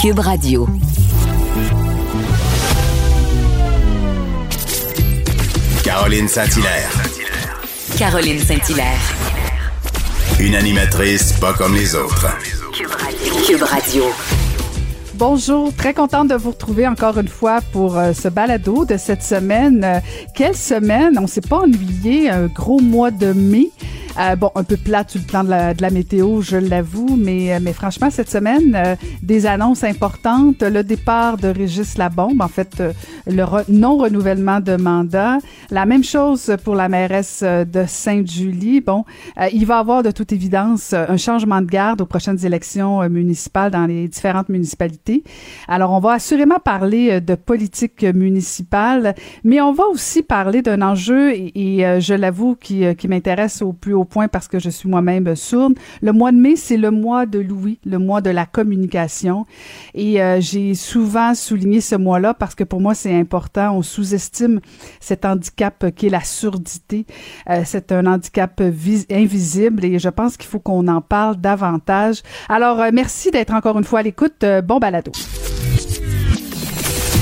Cube Radio. Caroline Saint-Hilaire. Caroline Saint-Hilaire. Une animatrice pas comme les autres. Cube Radio. Bonjour, très contente de vous retrouver encore une fois pour euh, ce balado de cette semaine. Euh, quelle semaine, on s'est pas ennuyé, un gros mois de mai. Euh, bon, un peu plate sur le plan de la, météo, je l'avoue, mais, mais franchement, cette semaine, euh, des annonces importantes. Le départ de Régis Labombe, en fait, euh, le non-renouvellement de mandat. La même chose pour la mairesse de Sainte-Julie. Bon, il va y avoir de toute évidence un changement de garde aux prochaines élections municipales dans les différentes municipalités. Alors, on va assurément parler de politique municipale, mais on va aussi parler d'un enjeu, et, et je l'avoue, qui, qui m'intéresse au plus haut point parce que je suis moi-même sourde. Le mois de mai, c'est le mois de Louis, le mois de la communication. Et euh, j'ai souvent souligné ce mois-là parce que pour moi, c'est important. On sous-estime cet handicap qui est la surdité. Euh, c'est un handicap invisible et je pense qu'il faut qu'on en parle davantage. Alors, euh, merci d'être encore une fois à l'écoute. bon balado.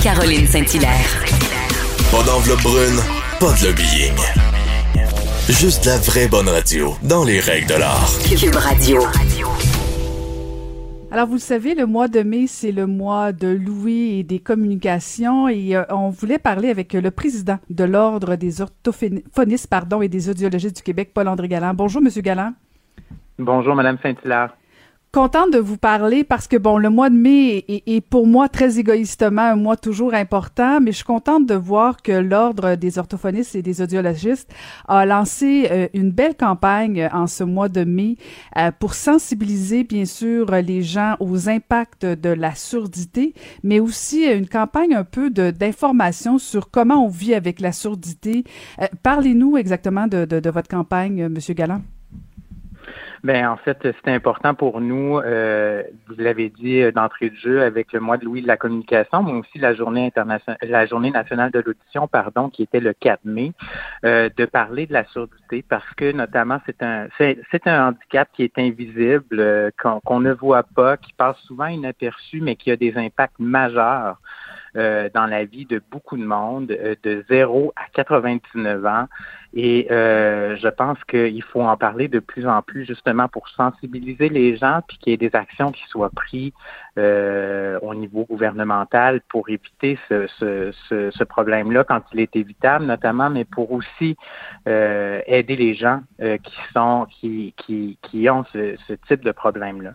Caroline Saint-Hilaire. Pas d'enveloppe brune, pas de lobbying. Juste la vraie bonne radio, dans les règles de l'art. Cube Radio. Alors, vous le savez, le mois de mai, c'est le mois de Louis et des communications et euh, on voulait parler avec le président de l'Ordre des orthophonistes pardon, et des audiologistes du Québec, Paul-André Galland. Bonjour, Monsieur Galland. Bonjour, Madame Saint-Hilaire contente de vous parler parce que bon, le mois de mai est, pour moi très égoïstement un mois toujours important, mais je suis contente de voir que l'ordre des orthophonistes et des audiologistes a lancé euh, une belle campagne en ce mois de mai euh, pour sensibiliser bien sûr les gens aux impacts de la surdité, mais aussi une campagne un peu d'information sur comment on vit avec la surdité. Euh, parlez-nous exactement de, de, de, votre campagne, Monsieur Galland. Ben en fait, c'était important pour nous, euh, vous l'avez dit euh, d'entrée de jeu, avec le mois de Louis de la communication, mais aussi la journée internationale, la journée nationale de l'audition, pardon, qui était le 4 mai, euh, de parler de la surdité parce que notamment c'est un c'est un handicap qui est invisible, qu'on ne voit pas, qui passe souvent inaperçu, mais qui a des impacts majeurs euh, dans la vie de beaucoup de monde, euh, de 0 à 99 ans. Et euh, je pense qu'il faut en parler de plus en plus justement pour sensibiliser les gens, puis qu'il y ait des actions qui soient prises au niveau gouvernemental pour éviter ce, ce, ce, ce problème-là quand il est évitable, notamment, mais pour aussi aider les gens qui sont qui, qui, qui ont ce, ce type de problème-là.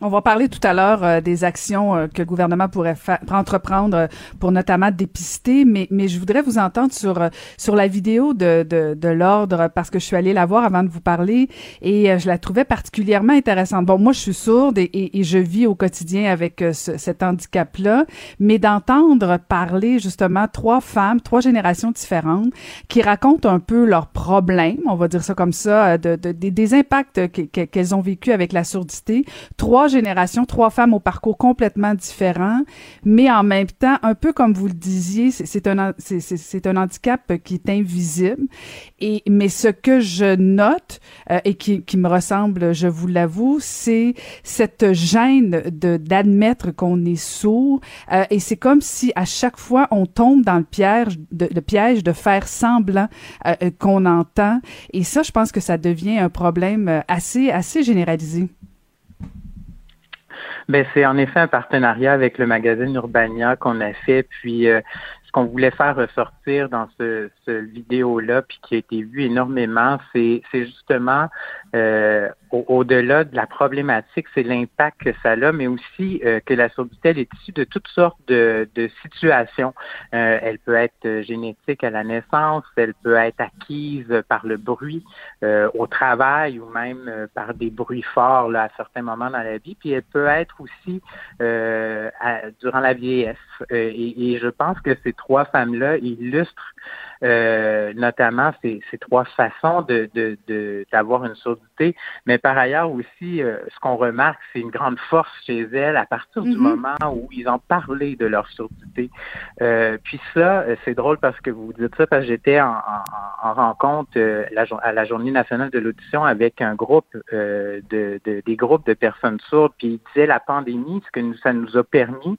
On va parler tout à l'heure euh, des actions euh, que le gouvernement pourrait entreprendre euh, pour notamment dépister, mais, mais je voudrais vous entendre sur sur la vidéo de, de, de l'ordre parce que je suis allée la voir avant de vous parler et je la trouvais particulièrement intéressante. Bon, moi je suis sourde et, et, je vis au quotidien avec cet handicap-là, mais d'entendre parler justement trois femmes, trois générations différentes qui racontent un peu leurs problèmes, on va dire ça comme ça, de, de des impacts qu'elles ont vécu avec la surdité trois générations, trois femmes au parcours complètement différent, mais en même temps, un peu comme vous le disiez, c'est un, c'est un handicap qui est invisible. Et, mais ce que je note euh, et qui, me ressemble, je vous l'avoue, c'est cette gêne de d'admettre qu'on est sourd. Euh, et c'est comme si à chaque fois on tombe dans le piège de, le piège de faire semblant euh, qu'on entend. Et ça, je pense que ça devient un problème assez assez généralisé. Ben, c'est en effet un partenariat avec le magazine Urbania qu'on a fait. Puis euh, ce qu'on voulait faire ressortir dans ce, ce vidéo-là, puis qui a été vu énormément, c'est justement euh, au-delà de la problématique, c'est l'impact que ça a, mais aussi euh, que la surdité est issue de toutes sortes de, de situations. Euh, elle peut être génétique à la naissance, elle peut être acquise par le bruit au travail ou même par des bruits forts là, à certains moments dans la vie, puis elle peut être aussi durant la vieillesse. Et, et, je pense que ces trois femmes-là illustrent euh, notamment ces, ces, trois façons de d'avoir une surdité, mais par ailleurs aussi, euh, ce qu'on remarque, c'est une grande force chez elles à partir du mm-hmm. moment où ils ont parlé de leur surdité. Euh, puis ça, c'est drôle parce que vous dites ça parce que j'étais en, en, rencontre la, à la Journée nationale de l'audition avec un groupe de, de, des groupes de personnes sourdes, puis ils disaient la pandémie, ce que nous, ça nous a permis,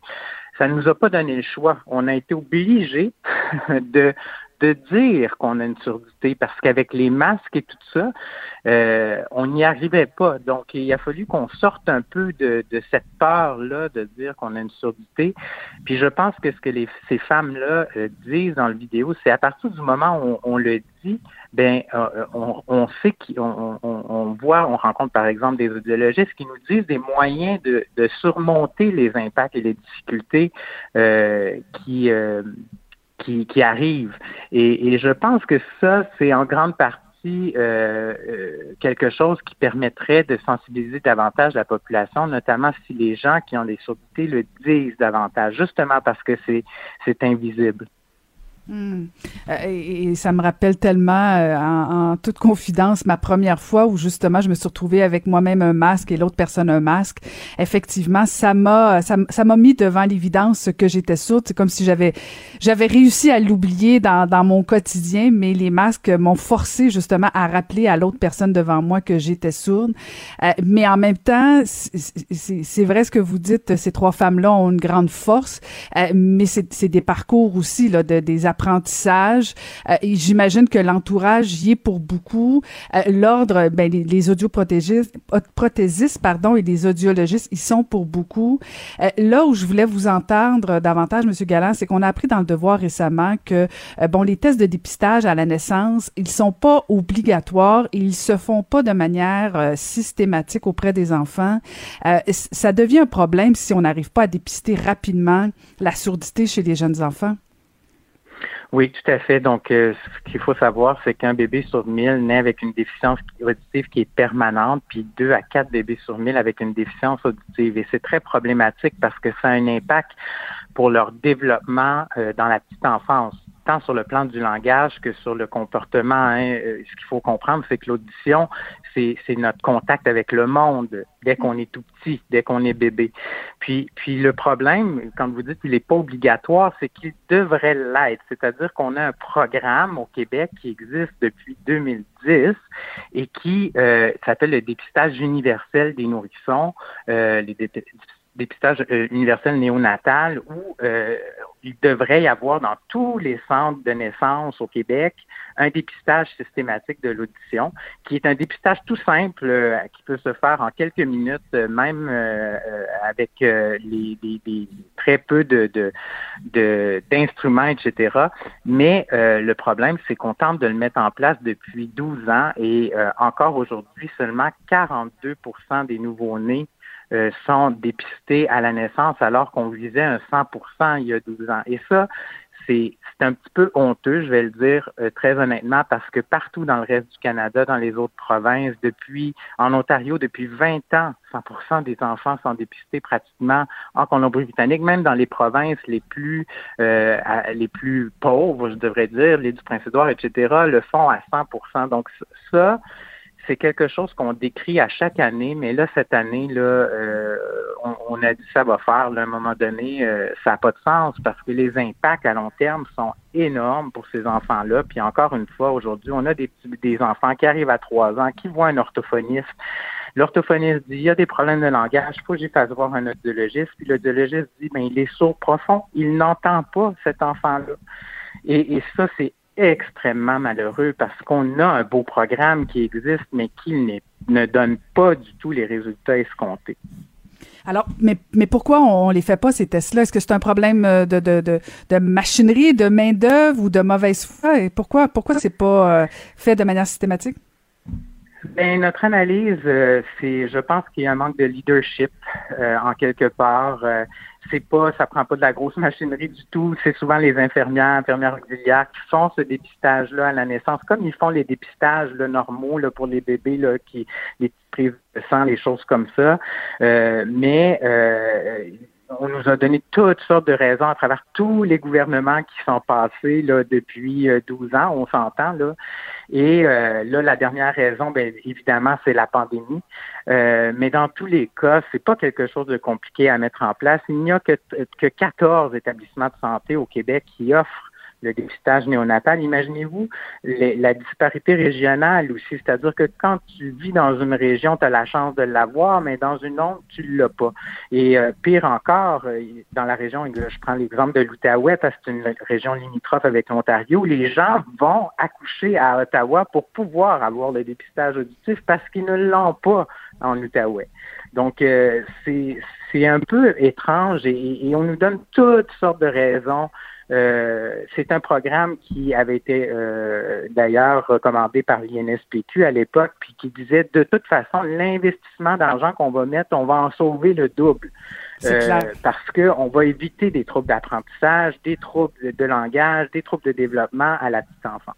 ça ne nous a pas donné le choix. On a été obligés de, de dire qu'on a une surdité parce qu'avec les masques et tout ça, euh, on n'y arrivait pas. Donc, il a fallu qu'on sorte un peu de, de cette peur-là de dire qu'on a une surdité. Puis je pense que ce que les, ces femmes-là euh, disent dans le vidéo, c'est à partir du moment où on, le dit, ben euh, on, on, sait qu'on on, on, voit, on rencontre par exemple des audiologistes qui nous disent des moyens de, de surmonter les impacts et les difficultés qui qui, qui arrivent. Et, je pense que ça, c'est en grande partie euh, euh, quelque chose qui permettrait de sensibiliser davantage la population, notamment si les gens qui ont des surdités le disent davantage, justement parce que c'est invisible. Euh, et, ça me rappelle tellement, euh, en, toute confidence, ma première fois où justement je me suis retrouvée avec moi-même un masque et l'autre personne un masque. Effectivement, ça m'a ça, m'a mis devant l'évidence que j'étais sourde. C'est comme si j'avais j'avais réussi à l'oublier dans, dans mon quotidien, mais les masques m'ont forcé justement à rappeler à l'autre personne devant moi que j'étais sourde. Euh, mais en même temps, c'est vrai ce que vous dites. Ces trois femmes-là ont une grande force, mais c'est des parcours aussi là de des Euh, j'imagine que l'entourage y est pour beaucoup. Euh, l'ordre, ben, les, audioprothésistes, pardon, et les audiologistes, ils sont pour beaucoup. Euh, là où je voulais vous entendre davantage, Monsieur Galland, c'est qu'on a appris dans le devoir récemment que, bon, les tests de dépistage à la naissance, ils sont pas obligatoires et ils se font pas de manière systématique auprès des enfants. ça devient un problème si on n'arrive pas à dépister rapidement la surdité chez les jeunes enfants. Oui, tout à fait. Donc, euh, ce qu'il faut savoir, c'est qu'un bébé sur mille naît avec une déficience auditive qui est permanente, puis deux à quatre bébés sur mille avec une déficience auditive. Et c'est très problématique parce que ça a un impact pour leur développement euh, dans la petite enfance tant sur le plan du langage que sur le comportement. Hein. Euh, ce qu'il faut comprendre, c'est que l'audition, c'est, notre contact avec le monde dès qu'on est tout petit, dès qu'on est bébé. Puis, puis le problème, quand vous dites qu'il n'est pas obligatoire, c'est qu'il devrait l'être. C'est-à-dire qu'on a un programme au Québec qui existe depuis 2010 et qui euh, s'appelle le dépistage universel des nourrissons, euh, les dépistage universel néonatal où euh, il devrait y avoir dans tous les centres de naissance au Québec un dépistage systématique de l'audition, qui est un dépistage tout simple euh, qui peut se faire en quelques minutes, même avec les, très peu de, d'instruments, etc. Mais le problème, c'est qu'on tente de le mettre en place depuis 12 ans et encore aujourd'hui, seulement 42% des nouveaux-nés euh, sont dépistés à la naissance alors qu'on visait un 100% il y a 12 ans. Et ça, c'est un petit peu honteux, je vais le dire euh, très honnêtement, parce que partout dans le reste du Canada, dans les autres provinces, depuis en Ontario, depuis 20 ans, 100% des enfants sont dépistés pratiquement en Colombie-Britannique, même dans les provinces les plus euh, les plus pauvres, je devrais dire, les du Prince-Édouard, etc., le font à 100% Donc ça, c'est quelque chose qu'on décrit à chaque année, mais là, cette année, là, euh, on, a dit ça va faire. à un moment donné, euh, ça n'a pas de sens parce que les impacts à long terme sont énormes pour ces enfants-là. Puis encore une fois, aujourd'hui, on a des, des enfants qui arrivent à trois ans, qui voient un orthophoniste. L'orthophoniste dit, il y a des problèmes de langage, il faut que j'y voir un audiologiste. Puis l'audiologiste dit, ben, il est sourd profond, il n'entend pas cet enfant-là. Et, et ça, c'est extrêmement malheureux parce qu'on a un beau programme qui existe, mais qui ne donne pas du tout les résultats escomptés. Alors, mais, mais pourquoi on les fait pas, ces tests-là? Est-ce que c'est un problème euh, de, de, de, de machinerie, de main-d'œuvre ou de mauvaise foi? Et pourquoi, pourquoi c'est pas euh, fait de manière systématique? Ben, notre analyse, euh, c'est, je pense qu'il y a un manque de leadership en quelque part c'est pas, ça prend pas de la grosse machinerie du tout. C'est souvent les infirmières, infirmières auxiliaires qui font ce dépistage-là à la naissance, comme ils font les dépistages normaux là, pour les bébés là, qui les prises les choses comme ça. Euh, mais euh, on nous a donné toutes sortes de raisons à travers tous les gouvernements qui sont passés là, depuis 12 ans, on s'entend là. Et là, la dernière raison, bien évidemment, c'est la pandémie. mais dans tous les cas, c'est pas quelque chose de compliqué à mettre en place. Il n'y a que, que 14 établissements de santé au Québec qui offrent le dépistage néonatal. Imaginez-vous la disparité régionale aussi, c'est-à-dire que quand tu vis dans une région, tu as la chance de l'avoir, mais dans une autre, tu l'as pas. Et euh, pire encore, euh, dans la région, je prends l'exemple de l'Outaouais, parce que c'est une région limitrophe avec l'Ontario, les gens vont accoucher à Ottawa pour pouvoir avoir le dépistage auditif parce qu'ils ne l'ont pas en Outaouais. Donc, euh, c'est un peu étrange et, on nous donne toutes sortes de raisons euh, c'est un programme qui avait été euh, d'ailleurs recommandé par l'INSPQ à l'époque, puis qui disait de toute façon, l'investissement d'argent qu'on va mettre, on va en sauver le double. Euh, parce qu'on va éviter des troubles d'apprentissage, des troubles de langage, des troubles de développement à la petite enfance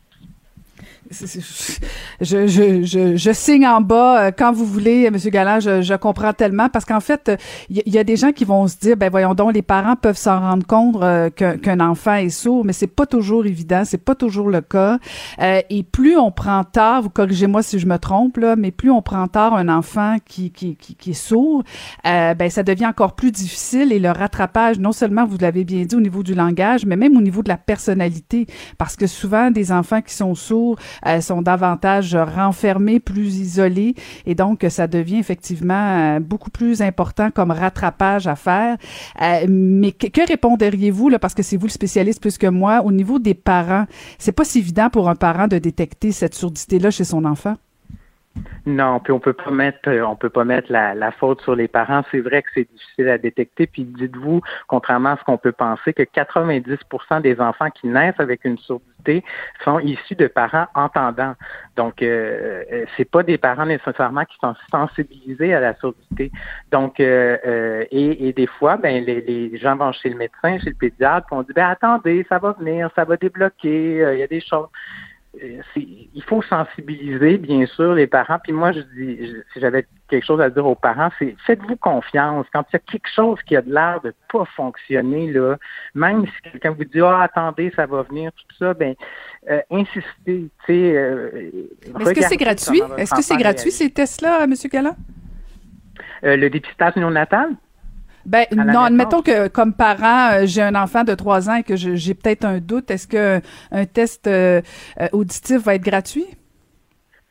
je, je, je, je, signe en bas euh, quand vous voulez, Monsieur Galland. Je, je comprends tellement parce qu'en fait, il y, a des gens qui vont se dire, ben voyons donc, les parents peuvent s'en rendre compte euh, qu'un enfant est sourd, mais c'est pas toujours évident, c'est pas toujours le cas. Euh, et plus on prend tard, vous corrigez-moi si je me trompe là, mais plus on prend tard un enfant qui qui, qui, qui est sourd, ben ça devient encore plus difficile et le rattrapage, non seulement vous l'avez bien dit au niveau du langage, mais même au niveau de la personnalité, parce que souvent des enfants qui sont sourds euh, sont davantage renfermés, plus isolés, et donc ça devient effectivement euh, beaucoup plus important comme rattrapage à faire. Euh, mais que, que répondriez-vous là, parce que c'est vous le spécialiste plus que moi, au niveau des parents, c'est pas si évident pour un parent de détecter cette surdité-là chez son enfant? Non, puis on peut pas mettre, euh, on peut pas mettre la, la faute sur les parents. C'est vrai que c'est difficile à détecter. Puis dites-vous, contrairement à ce qu'on peut penser, que 90% des enfants qui naissent avec une surdité sont issus de parents entendants. Donc, euh, euh c'est pas des parents nécessairement qui sont sensibilisés à la surdité. Donc, euh, euh et, et, des fois, ben les, les, gens vont chez le médecin, chez le pédiatre, puis on dit ben attendez, ça va venir, ça va débloquer, il y a des choses. Euh, il faut sensibiliser, bien sûr, les parents. Puis moi, je dis, si j'avais quelque chose à dire aux parents, c'est faites-vous confiance. Quand il y a quelque chose qui a de l'air de pas fonctionner, là, même si quelqu'un vous dit Ah, attendez, ça va venir, tout ça, ben euh, insistez. Euh, Est-ce que c'est gratuit? Est-ce que c'est gratuit ces tests-là, M. Galland? Euh, le dépistage néonatal? Ben non, admettons que comme parent, euh, j'ai un enfant de 3 ans et que j'ai peut-être un doute. Est-ce que un test euh, euh, auditif va être gratuit?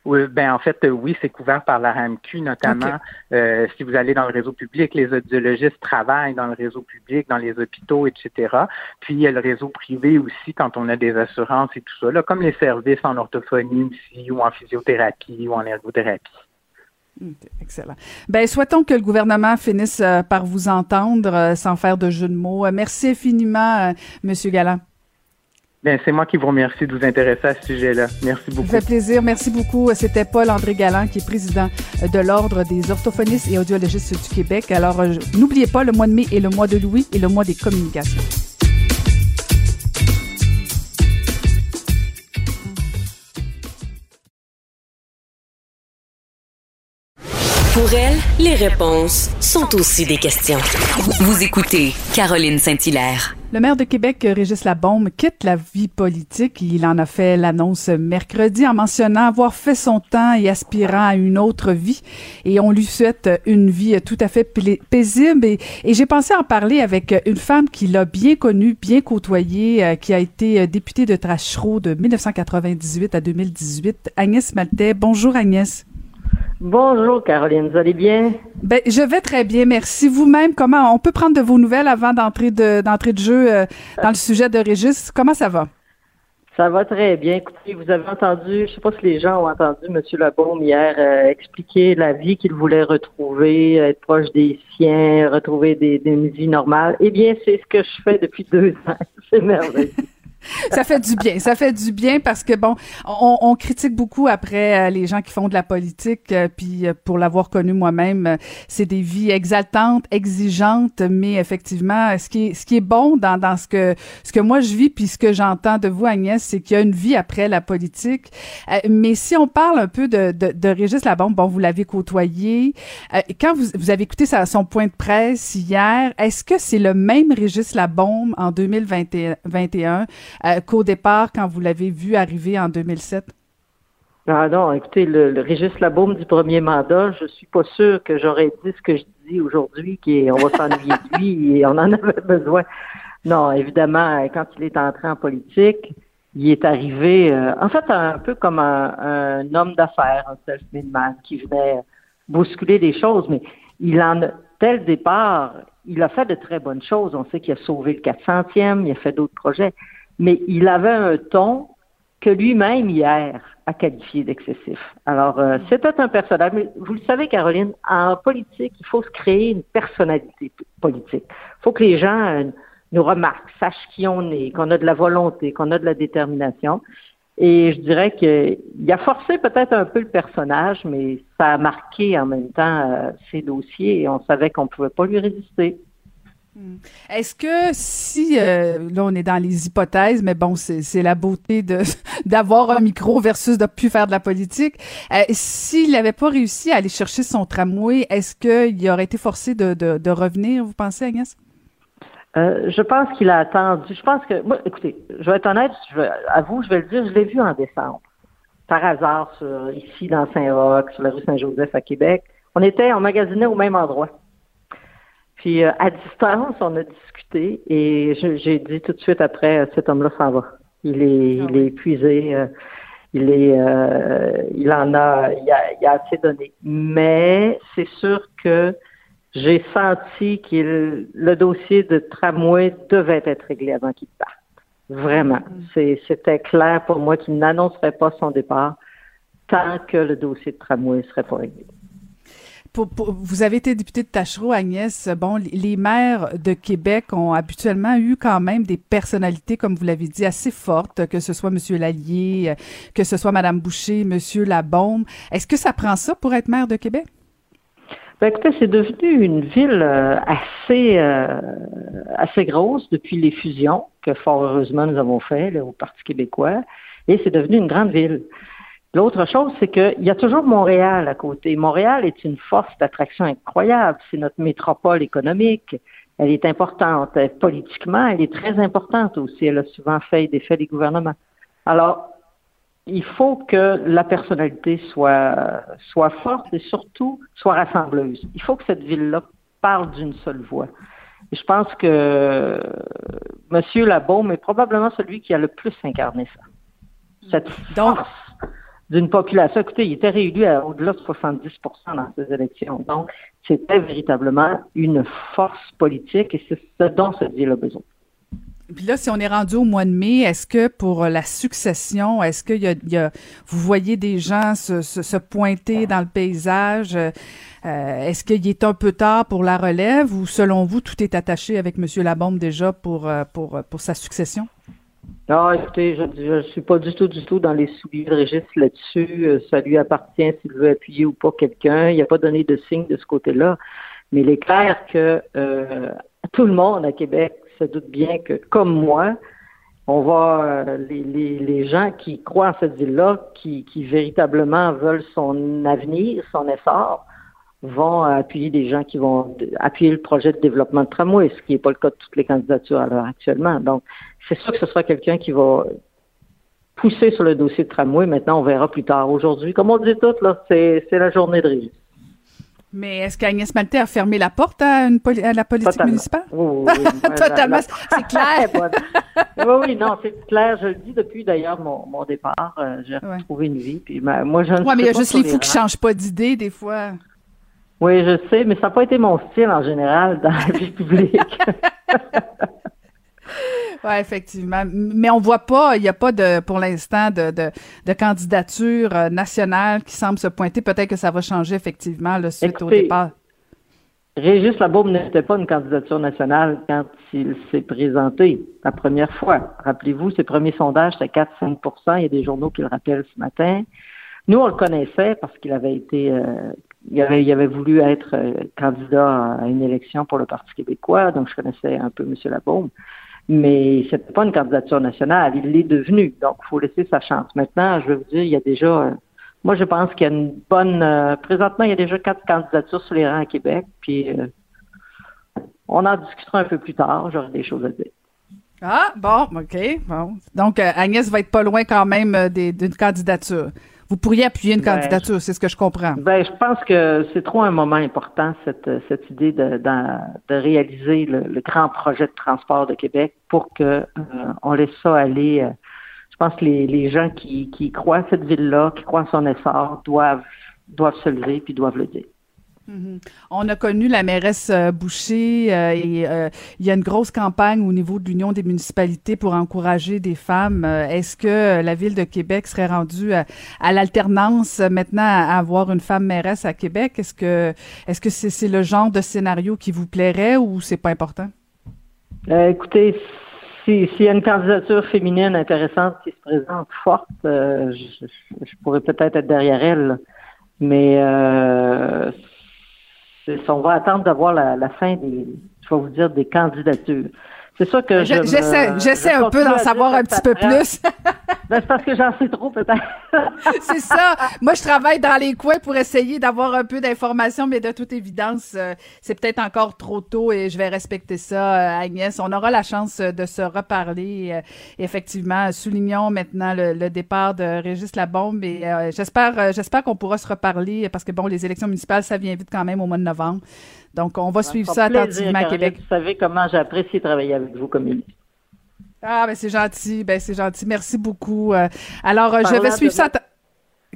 Oui, ben en fait, oui, c'est couvert par la RAMQ, notamment si vous allez dans le réseau public, les audiologistes travaillent dans le réseau public, dans les hôpitaux, etc. Puis il y a le réseau privé aussi quand on a des assurances et tout ça, là, comme les services en orthophonie aussi, ou en physiothérapie ou en ergothérapie. Excellent. Ben, souhaitons que le gouvernement finisse euh, par vous entendre euh, sans faire de jeu de mots. Euh, merci infiniment, Monsieur Galland. Bien, c'est moi qui vous remercie de vous intéresser à ce sujet-là. Merci beaucoup. Ça fait plaisir. Merci beaucoup. C'était Paul-André Galland, qui est président de l'Ordre des orthophonistes et audiologistes du Québec. Alors, n'oubliez pas, le mois de mai et le mois de Louis et le mois des communications. Pour elle, les réponses sont aussi des questions. Vous écoutez Caroline Saint-Hilaire. Le maire de Québec, Régis Labaume, quitte la vie politique. Il en a fait l'annonce mercredi en mentionnant avoir fait son temps et aspirant à une autre vie. Et on lui souhaite une vie tout à fait paisible. Et, j'ai pensé en parler avec une femme qui l'a bien connue, bien côtoyée, euh, qui a été députée de Trachereau de 1998 à 2018, Agnès Maltais. Bonjour Agnès. Bonjour Caroline, vous allez bien? Ben, je vais très bien, merci. Vous-même, comment on peut prendre de vos nouvelles avant d'entrer de d'entrée de jeu euh, dans le sujet de Régis? Comment ça va? Ça va très bien. Écoutez, vous avez entendu, je sais pas si les gens ont entendu M. Lebaume hier euh, expliquer la vie qu'il voulait retrouver, être proche des siens, retrouver des, une vie normale. Eh bien, c'est ce que je fais depuis deux ans. C'est merveilleux. Ça fait du bien. Ça fait du bien parce que bon, on, on critique beaucoup après euh, les gens qui font de la politique. Euh, puis euh, pour l'avoir connu moi-même, c'est des vies exaltantes, exigeantes, mais effectivement, ce qui est ce qui est bon dans, dans ce que ce que moi je vis puis ce que j'entends de vous Agnès, c'est qu'il y a une vie après la politique. mais si on parle un peu de de, de Régis Labombe, bon, vous l'avez côtoyé. quand vous vous avez écouté son point de presse hier, est-ce que c'est le même Régis Labombe en 2021? Euh, qu'au départ quand vous l'avez vu arriver en 2007? Ah non, écoutez, le, le Régis Labaume du premier mandat, je suis pas sûr que j'aurais dit ce que je dis aujourd'hui, qu'on va s'ennuyer de lui et on en avait besoin. Non, évidemment, quand il est entré en politique, il est arrivé, euh, en fait, un peu comme un, homme d'affaires, un self-made man qui venait bousculer des choses, mais il en a, tel départ, il a fait de très bonnes choses. On sait qu'il a sauvé le 400e, il a fait d'autres projets mais il avait un ton que lui-même hier a qualifié d'excessif. Alors, euh, c'était un personnage. Mais vous le savez, Caroline, en politique, il faut se créer une personnalité politique. Il faut que les gens euh, nous remarquent, sachent qui on est, qu'on a de la volonté, qu'on a de la détermination. Et je dirais qu'il a forcé peut-être un peu le personnage, mais ça a marqué en même temps euh, ses dossiers et on savait qu'on ne pouvait pas lui résister. Hmm. Est-ce que si, euh, là on est dans les hypothèses, mais bon, c'est la beauté d'avoir un micro versus de plus faire de la politique. Euh, s'il n'avait pas réussi à aller chercher son tramway, est-ce qu'il aurait été forcé de, revenir, vous pensez, Agnès? Euh, je pense qu'il a attendu. Je pense que, moi, écoutez, je vais être honnête, je à vous, je vais le dire, je l'ai vu en décembre, par hasard, ici dans Saint-Roch, sur la rue Saint-Joseph à Québec. On était, on magasinait au même endroit. Puis euh, à distance, on a discuté et j'ai dit tout de suite après, euh, cet homme-là s'en va. Il est, ah il est épuisé, euh, il est, il en a, il a, il a assez donné. Mais c'est sûr que j'ai senti que le dossier de tramway devait être réglé avant qu'il parte. Vraiment. Mm. C'était clair pour moi qu'il n'annoncerait pas son départ tant que le dossier de tramway ne serait pas réglé vous avez été député de Tachereau, Agnès. Bon, les maires de Québec ont habituellement eu quand même des personnalités, comme vous l'avez dit, assez fortes, que ce soit M. Lallier, euh, que ce soit Mme Boucher, M. Labaume. Est-ce que ça prend ça pour être maire de Québec? Ben, écoutez, c'est devenu une ville euh, assez, euh, assez grosse depuis les fusions que fort heureusement nous avons fait au Parti québécois. Et c'est devenu une grande ville. L'autre chose, c'est qu'il y a toujours Montréal à côté. Montréal est une force d'attraction incroyable. C'est notre métropole économique. Elle est importante. Politiquement, elle est très importante aussi. Elle a souvent fait des faits des gouvernements. Alors, il faut que la personnalité soit, soit forte et surtout soit rassembleuse. Il faut que cette ville-là parle d'une seule voix. Et je pense que M. Labaume est probablement celui qui a le plus incarné ça. Cette force d'une population. Écoutez, il était réélu à au-delà de 70% dans ces élections. Donc, c'était véritablement une force politique et c'est ce dont ce ville a besoin. Puis là, si on est rendu au mois de mai, est-ce que pour la succession, est-ce que y a, vous voyez des gens se, se, pointer dans le paysage? Euh, est-ce qu'il est un peu tard pour la relève ou selon vous, tout est attaché avec M. Labombe déjà pour, euh, pour, pour sa succession? Non, écoutez, je ne suis pas du tout, du tout dans les souliers de registre là-dessus. Euh, ça lui appartient s'il veut appuyer ou pas quelqu'un. Il n'a pas donné de signe de ce côté-là. Mais il est clair que euh, tout le monde à Québec se doute bien que, comme moi, on va euh, les, gens qui croient en cette ville-là, qui, qui véritablement veulent son avenir, son essor, vont appuyer des gens qui vont appuyer le projet de développement de tramway, ce qui n'est pas le cas de toutes les candidatures à l'heure actuellement. Donc, c'est sûr que ce sera quelqu'un qui va pousser sur le dossier de tramway. Maintenant, on verra plus tard. Aujourd'hui, comme on dit tout, là, c'est, la journée de risque. Mais est-ce qu'Agnès Maltais a fermé la porte à, une la politique municipale? Oui, oui, Totalement. C'est clair. oui, oui, non, c'est clair. Je le dis depuis d'ailleurs mon, mon départ. Euh, j'ai retrouvé une vie. Puis moi, je ouais, mais il y a juste les fous qui changent pas d'idée des fois. Oui, je sais, mais ça n'a pas été mon style en général dans la vie publique. Oui, effectivement. Mais on voit pas, il n'y a pas de, pour l'instant, de, de, candidature euh, nationale qui semble se pointer. Peut-être que ça va changer effectivement le suite au départ. Régis Labaume n'était pas une candidature nationale quand il s'est présenté la première fois. Rappelez-vous, ses premiers sondages, c'était 4-5% Il y a des journaux qui le rappellent ce matin. Nous, on le connaissait parce qu'il avait été, euh, il, avait, voulu être euh, candidat à une élection pour le Parti québécois, donc je connaissais un peu M. Labaume. Mais c'était pas une candidature nationale. Il l'est devenu. Donc, il faut laisser sa chance. Maintenant, je vais vous dire, il y a déjà euh, moi, je pense qu'il y a une bonne. Euh, présentement, il y a déjà quatre candidatures sur les rangs à Québec, puis on en discutera un peu plus tard. J'aurai des choses à dire. Ah, bon, OK. Bon. Donc, Agnès va être pas loin quand même d'une candidature. Vous pourriez appuyer une ben, candidature, c'est ce que je comprends. Ben, je pense que c'est trop un moment important, cette, cette idée de, de, réaliser le, grand projet de transport de Québec pour que on laisse ça aller je pense que les, gens qui, croient à cette ville-là, qui croient à son essor, doivent, doivent se lever puis doivent le dire. Mm-hmm. On a connu la mairesse euh, Boucher euh, et euh, il y a une grosse campagne au niveau de l'Union des municipalités pour encourager des femmes. Est-ce que la ville de Québec serait rendue à, l'alternance maintenant à avoir une femme mairesse à Québec? Est-ce que c'est le genre de scénario qui vous plairait ou c'est pas important? écoutez, s'il y a une candidature féminine intéressante qui se présente forte, euh, je, pourrais peut-être être derrière elle. Mais on va attendre d'avoir la, la, fin des, je vais vous dire, des candidatures. C'est ça que je. J'essaie, j'essaie un peu d'en savoir un petit peu plus. ben, c'est parce que j'en sais trop, peut-être. c'est ça. Moi, je travaille dans les coins pour essayer d'avoir un peu d'informations, mais de toute évidence, euh, c'est peut-être encore trop tôt et je vais respecter ça, euh, Agnès. On aura la chance euh, de se reparler. effectivement, soulignons maintenant le, départ de Régis Labombe et j'espère, j'espère qu'on pourra se reparler parce que bon, les élections municipales, ça vient vite quand même au mois de novembre. Donc, on va suivre ça attentivement à Québec. Vous savez comment j'apprécie travailler avec vous comme Ah, ben c'est gentil, ben c'est gentil. Merci beaucoup. Euh, alors, euh, je vais suivre ça.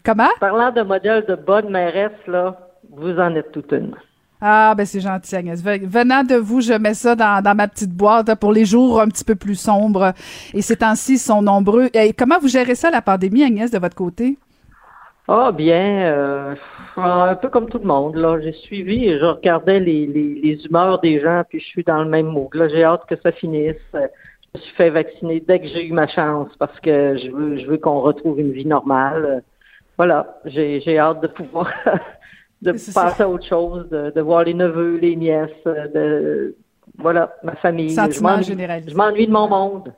Comment? Parlant de modèle de bonne mairesse, là, vous en êtes toute une. Ah, ben c'est gentil, Agnès. Venant de vous, je mets ça dans, dans ma petite boîte pour les jours un petit peu plus sombres. Et ces temps-ci sont nombreux. Et comment vous gérez ça, la pandémie, Agnès, de votre côté? Ah, bien, euh, un peu comme tout le monde. Là, j'ai suivi et je regardais les, les, humeurs des gens, puis je suis dans le même mood. Là, j'ai hâte que ça finisse. Je me suis fait vacciner dès que j'ai eu ma chance parce que je veux, je veux qu'on retrouve une vie normale. Voilà, j'ai, j'ai hâte de pouvoir de passer à autre chose, de, de, voir les neveux, les nièces, de voilà, ma famille. Sentiment je m'ennuie de mon monde.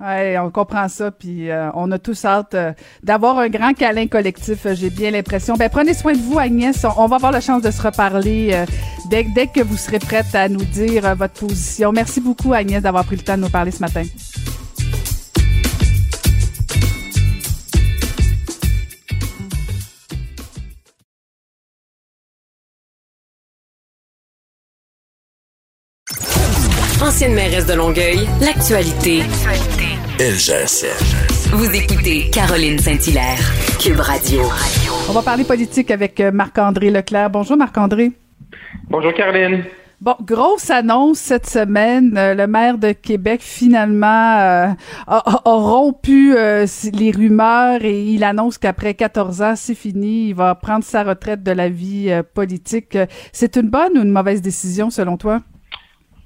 Oui, on comprend ça, puis euh, on a tous hâte euh, d'avoir un grand câlin collectif, euh, j'ai bien l'impression. Ben prenez soin de vous, Agnès. On, va avoir la chance de se reparler dès, dès que vous serez prête à nous dire votre position. Merci beaucoup, Agnès, d'avoir pris le temps de nous parler ce matin. Ancienne mairesse de Longueuil, l'actualité. Vous écoutez Caroline Saint-Hilaire, Cube Radio. On va parler politique avec euh, Marc-André Leclerc. Bonjour Marc-André. Bonjour Caroline. Bon, grosse annonce cette semaine. Euh, le maire de Québec, finalement, euh, a, rompu les rumeurs et il annonce qu'après 14 ans, c'est fini. Il va prendre sa retraite de la vie politique. C'est une bonne ou une mauvaise décision, selon toi?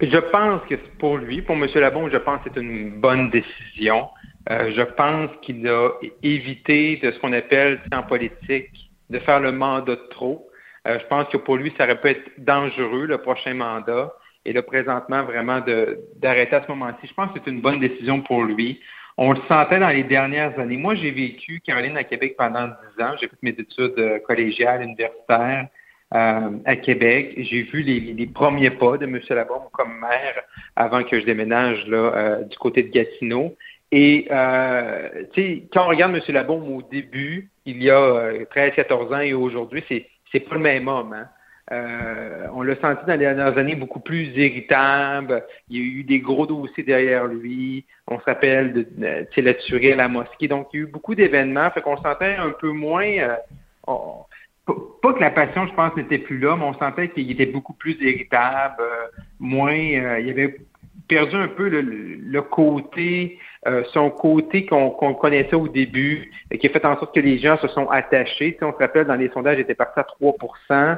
Je pense que pour lui, pour M. Labon, je pense que c'est une bonne décision. Euh, je pense qu'il a évité de ce qu'on appelle en politique de faire le mandat de trop. Euh, je pense que pour lui, ça aurait pu être dangereux le prochain mandat et le présentement vraiment d'arrêter à ce moment-ci. Je pense que c'est une bonne décision pour lui. On le sentait dans les dernières années. Moi, j'ai vécu Caroline à Québec pendant dix ans. J'ai fait mes études euh, collégiales, universitaires. Euh, à Québec. J'ai vu les, premiers pas de M. Labombe comme maire avant que je déménage là, euh, du côté de Gatineau. Et euh, quand on regarde M. Labombe au début, il y a 13-14 ans et aujourd'hui, c'est c'est pas le même homme. Hein. on l'a senti dans les dernières années beaucoup plus irritable. Il y a eu des gros dossiers derrière lui. On se rappelle de, de la tuerie à la mosquée. Donc, il y a eu beaucoup d'événements. Fait qu'on sentait un peu moins pas que la passion, je pense, n'était plus là, mais on sentait qu'il était beaucoup plus irritable, euh, moins, euh, il avait perdu un peu le, côté, euh, son côté qu'on connaissait au début, et qui a fait en sorte que les gens se sont attachés. Si on se rappelle, dans les sondages, il était parti à 3%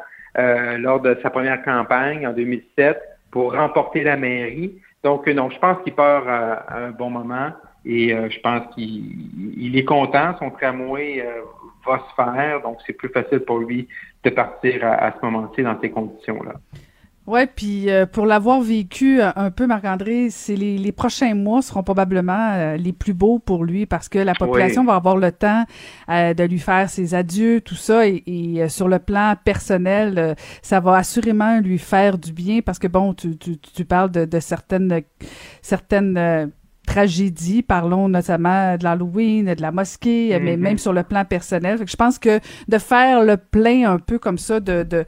lors de sa première campagne en 2007 pour remporter la mairie. Donc, non, je pense qu'il part à, un bon moment et je pense qu'il est content. Son tramway va se faire, donc c'est plus facile pour lui de partir à, ce moment-ci dans ces conditions-là. Oui, puis euh, pour l'avoir vécu euh, un peu, Marc-André, c'est les, prochains mois seront probablement euh, les plus beaux pour lui parce que la population va avoir le temps de lui faire ses adieux, tout ça, et, sur le plan personnel, ça va assurément lui faire du bien parce que bon, tu, tu, tu parles de, de certaines certaines tragédie. Parlons notamment de l'Halloween, de la mosquée, mais mm-hmm. même sur le plan personnel. je pense que de faire le plein un peu comme ça de, de,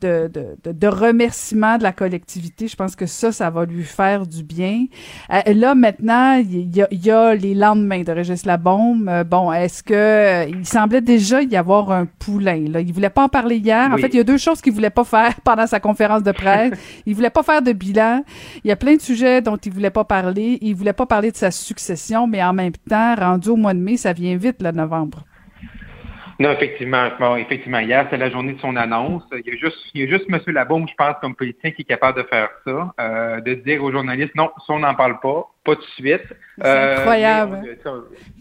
de, de, de remerciements de la collectivité, je pense que ça, ça va lui faire du bien. Euh, là, maintenant, il y a, y a, les lendemains de Régis Labombe. Euh, bon, est-ce que euh, il semblait déjà y avoir un poulain? Là? Il voulait pas en parler hier. En fait, il y a deux choses qu'il voulait pas faire pendant sa conférence de presse. il voulait pas faire de bilan. Il y a plein de sujets dont il voulait pas parler. Il voulait pas parler de sa succession, mais en même temps, rendu au mois de mai, ça vient vite, le novembre. Non, effectivement. Bon, effectivement, hier, c'est la journée de son annonce. Il y a juste, il y a juste M. Labaume, je pense, comme politicien, qui est capable de faire ça, euh, de dire aux journalistes, non, ça, on n'en parle pas, pas de suite. C'est euh, incroyable.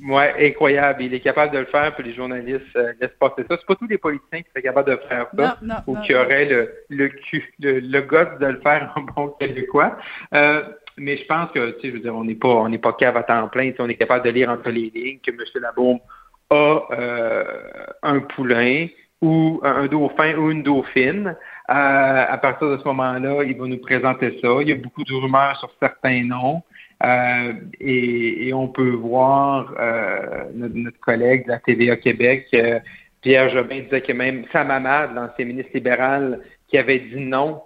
Oui, incroyable. Il est capable de le faire, puis les journalistes euh, laissent passer ça. C'est pas tous les politiciens qui seraient capables de faire ça, ou qui auraient le, le, le, le gosse de le faire en bon québécois. Euh, mais je pense que, tu sais, je veux dire, on n'est pas, on n'est pas cave à temps plein. On est capable de lire entre les lignes que M. Labaume a euh, un poulain ou un dauphin ou une dauphine. Euh, à partir de ce moment-là, il va nous présenter ça. Il y a beaucoup de rumeurs sur certains noms. Euh, et, on peut voir notre, collègue de la TVA Québec, Pierre Jobin, disait que même Sam Hamad, l'ancien ministre libéral, qui avait dit non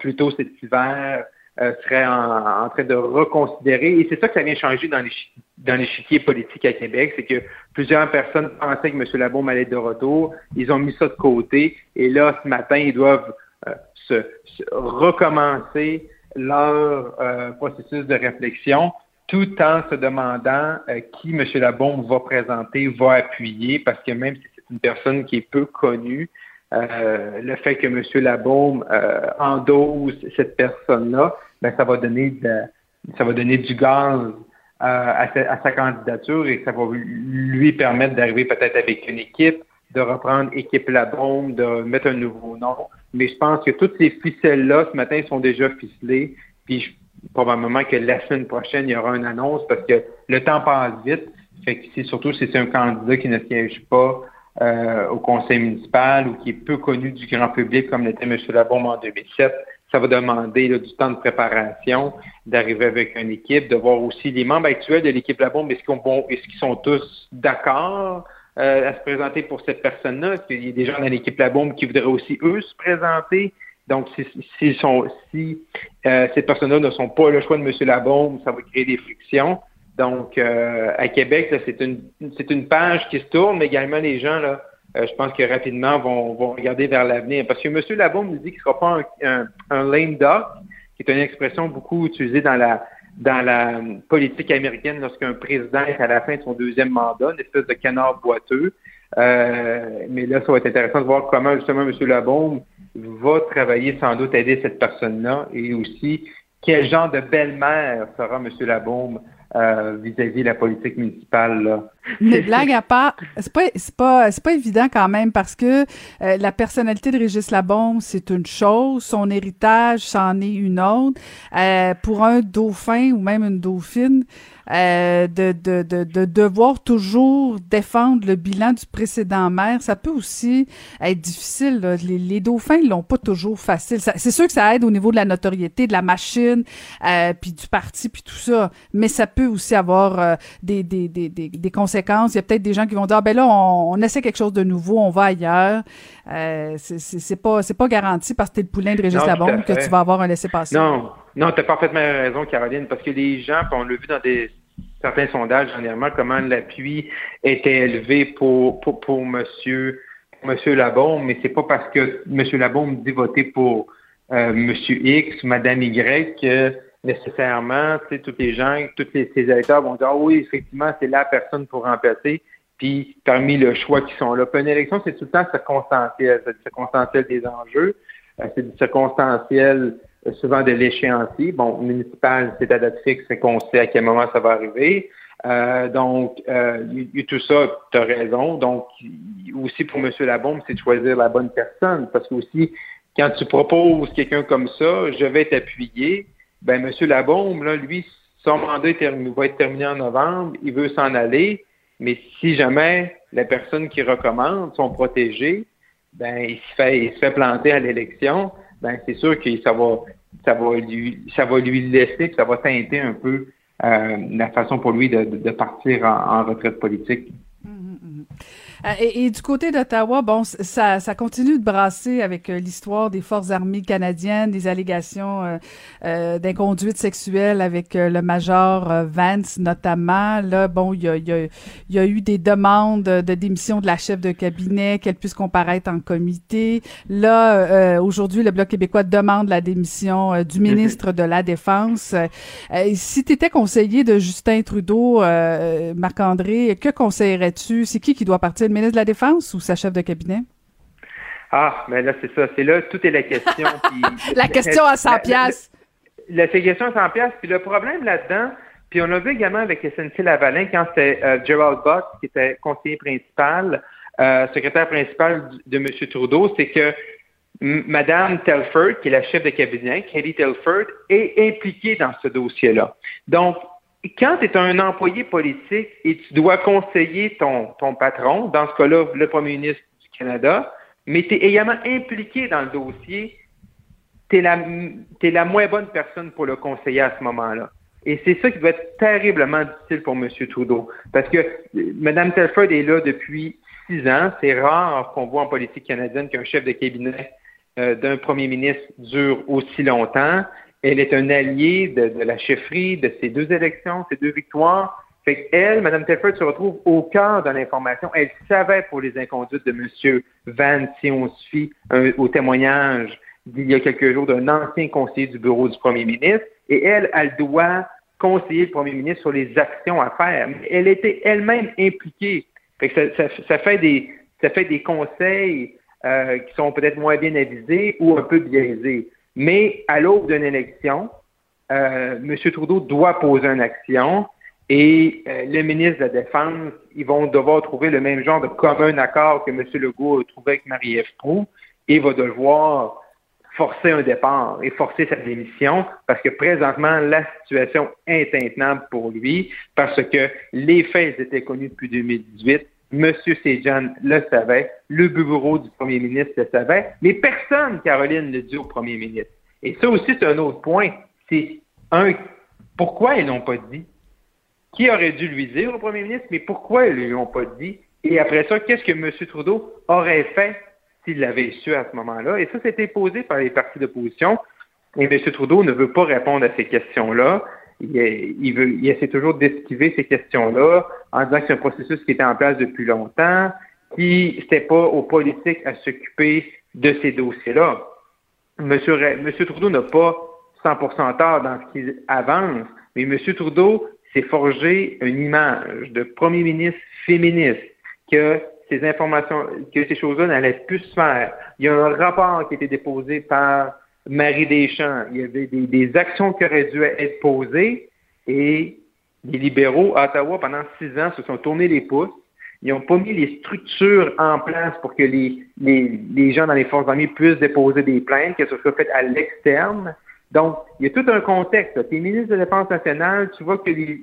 plus tôt cet hiver, euh, serait en, train de reconsidérer. Et c'est ça que ça vient changer dans l'échiquier politique à Québec, c'est que plusieurs personnes pensaient que M. Labaume allait de retour. Ils ont mis ça de côté. Et là, ce matin, ils doivent euh, se, recommencer leur euh, processus de réflexion tout en se demandant qui M. Labaume va présenter, va appuyer, parce que même si c'est une personne qui est peu connue, euh, le fait que M. Labaume euh, endose cette personne-là, ben, ça va donner de, ça va donner du gaz euh, à, sa, candidature et ça va lui permettre d'arriver peut-être avec une équipe, de reprendre équipe Labaume, de mettre un nouveau nom. Mais je pense que toutes ces ficelles-là, ce matin, sont déjà ficelées. Puis probablement que la semaine prochaine, il y aura une annonce parce que le temps passe vite. Fait que surtout si c'est un candidat qui ne siège pas euh, au conseil municipal ou qui est peu connu du grand public comme l'était M. Labombe en 2007, ça va demander du temps de préparation, d'arriver avec une équipe, de voir aussi les membres actuels de l'équipe Labombe, est-ce qu'ils sont tous d'accord euh, à se présenter pour cette personne-là? Est-ce qu'il y a des gens dans l'équipe Labombe qui voudraient aussi, eux, se présenter? Donc, si, sont, si euh, ces personnes-là ne sont pas le choix de M. Labombe, ça va créer des frictions. Donc, euh, à Québec, c'est une, une page qui se tourne, mais également les gens, là, euh, je pense que rapidement vont, vont regarder vers l'avenir. Parce que M. Labaume nous dit qu'il ne sera pas un, un, lame duck, qui est une expression beaucoup utilisée dans la dans la politique américaine lorsqu'un président est à la fin de son deuxième mandat, une espèce de canard boiteux. Euh, mais là, ça va être intéressant de voir comment justement M. Labaume va travailler sans doute aider cette personne-là et aussi quel genre de belle-mère sera M. Labaume euh, vis-à-vis de la politique municipale. Là. Mais blague à part, c'est pas c'est pas c'est pas évident quand même parce que euh, la personnalité de Régis Labombe c'est une chose, son héritage c'en est une autre. Euh, pour un dauphin ou même une dauphine, euh, de, de, de, de, devoir toujours défendre le bilan du précédent maire, ça peut aussi être difficile. Les, les, dauphins, l'ont pas toujours facile. C'est sûr que ça aide au niveau de la notoriété, de la machine, euh, puis du parti, puis tout ça, mais ça peut aussi avoir euh, des, des, des, des, conséquences. Il y a peut-être des gens qui vont dire, ah, ben là, on, on, essaie quelque chose de nouveau, on va ailleurs. Euh, c'est pas c'est pas garanti parce que t'es le poulain de Régis Labombe que tu vas avoir un laissez-passer. Non, non, tu as parfaitement raison, Caroline, parce que les gens, on l'a vu dans des certains sondages dernièrement, comment l'appui était élevé pour, pour, pour monsieur, monsieur Labombe, mais c'est pas parce que monsieur Labombe dit voter pour euh, monsieur X ou madame Y que nécessairement, tu sais, tous les gens, tous les, électeurs vont dire, ah oui, effectivement, c'est la personne pour remplacer. puis parmi le choix qui sont là. Puis une élection, c'est tout le temps circonstanciel. C'est circonstanciel des enjeux, euh, c'est circonstanciel euh, souvent de l'échéancier. Bon, municipal, c'est à date fixe, c'est qu'on sait à quel moment ça va arriver. Euh, donc, euh, y, tout ça, tu as raison. Donc, aussi pour M. Labombe, c'est de choisir la bonne personne. Parce que aussi, quand tu proposes quelqu'un comme ça, je vais t'appuyer, ben M. Labombe, là, lui, son mandat va être terminé en novembre, il veut s'en aller, mais si jamais la personne qui recommande sont protégées, ben il se fait, il se fait planter à l'élection, ben c'est sûr que ça va, ça va lui, ça va lui laisser, ça va teinter un peu euh, la façon pour lui de, de partir en, en retraite politique. Euh, et, du côté d'Ottawa, bon, ça, ça continue de brasser avec euh, l'histoire des forces armées canadiennes, des allégations euh, euh d'inconduite sexuelle avec le major Vance notamment. Là, bon, il y a, y, a, y a, eu des demandes de démission de la chef de cabinet, qu'elle puisse comparaître en comité. Là, aujourd'hui, le Bloc québécois demande la démission du ministre de la Défense. si tu étais conseiller de Justin Trudeau, Marc-André, que conseillerais-tu? C'est qui qui doit partir? Le ministre de la Défense ou sa chef de cabinet? Ah, mais là, c'est ça. C'est là, tout est la question. la question à 100 pièces. La, question à 100 pièces. Puis le problème là-dedans, puis on l'a vu également avec SNC Lavalin quand c'était euh, Gerald Buck qui était conseiller principal, euh, secrétaire principal de M. Trudeau, c'est que Mme Telford, qui est la chef de cabinet, Katie Telford, est impliquée dans ce dossier-là. Donc, quand tu es un employé politique et tu dois conseiller ton, ton patron, dans ce cas-là, le premier ministre du Canada, mais tu es également impliqué dans le dossier, tu es, es, la moins bonne personne pour le conseiller à ce moment-là. Et c'est ça qui doit être terriblement difficile pour M. Trudeau. Parce que Mme Telford est là depuis six ans. C'est rare qu'on voit en politique canadienne qu'un chef de cabinet euh, d'un premier ministre dure aussi longtemps. Elle est un allié de, la chefferie de ces deux élections, ces deux victoires. Fait elle, Mme Telford, se retrouve au cœur de l'information. Elle savait pour les inconduites de M. Van, si on fie au témoignage d'il y a quelques jours d'un ancien conseiller du bureau du premier ministre. Et elle, elle doit conseiller le premier ministre sur les actions à faire. Elle était elle-même impliquée. Fait que ça, fait des, ça fait des conseils euh, qui sont peut-être moins bien avisés ou un peu biaisés. Mais à l'aube d'une élection, euh, M. Trudeau doit poser une action et euh, les ministres de la Défense, ils vont devoir trouver le même genre de commun accord que M. Legault a trouvé avec Marie-Ève Proux et va devoir forcer un départ et forcer sa démission parce que présentement, la situation est intenable pour lui parce que les faits étaient connus depuis 2018. M. Sejan le savait, le bureau du premier ministre le savait, mais personne, Caroline, ne dit au premier ministre. Et ça aussi, c'est un autre point. C'est un, pourquoi ils l'ont pas dit? Qui aurait dû lui dire au premier ministre, mais pourquoi ils ne lui ont pas dit? Et après ça, qu'est-ce que M. Trudeau aurait fait s'il l'avait su à ce moment-là? Et ça, c'était posé par les partis d'opposition. Et M. Trudeau ne veut pas répondre à ces questions-là. Il, veut, il essaie toujours d'esquiver ces questions-là en disant que c'est un processus qui était en place depuis longtemps, qui n'était pas aux politiques à s'occuper de ces dossiers-là. Monsieur, Monsieur Trudeau n'a pas 100% tort dans ce qu'il avance, mais Monsieur Trudeau s'est forgé une image de premier ministre féministe, que ces informations, que ces choses-là n'allaient plus se faire. Il y a un rapport qui a été déposé par Marie Deschamps. Il y avait des, des actions qui auraient dû être posées et les libéraux à Ottawa, pendant six ans, se sont tournés les pouces. Ils n'ont pas mis les structures en place pour que les, les, les, gens dans les forces armées puissent déposer des plaintes, que ce soit fait à l'externe. Donc, il y a tout un contexte. Tu es ministre de la Défense nationale, tu vois que les,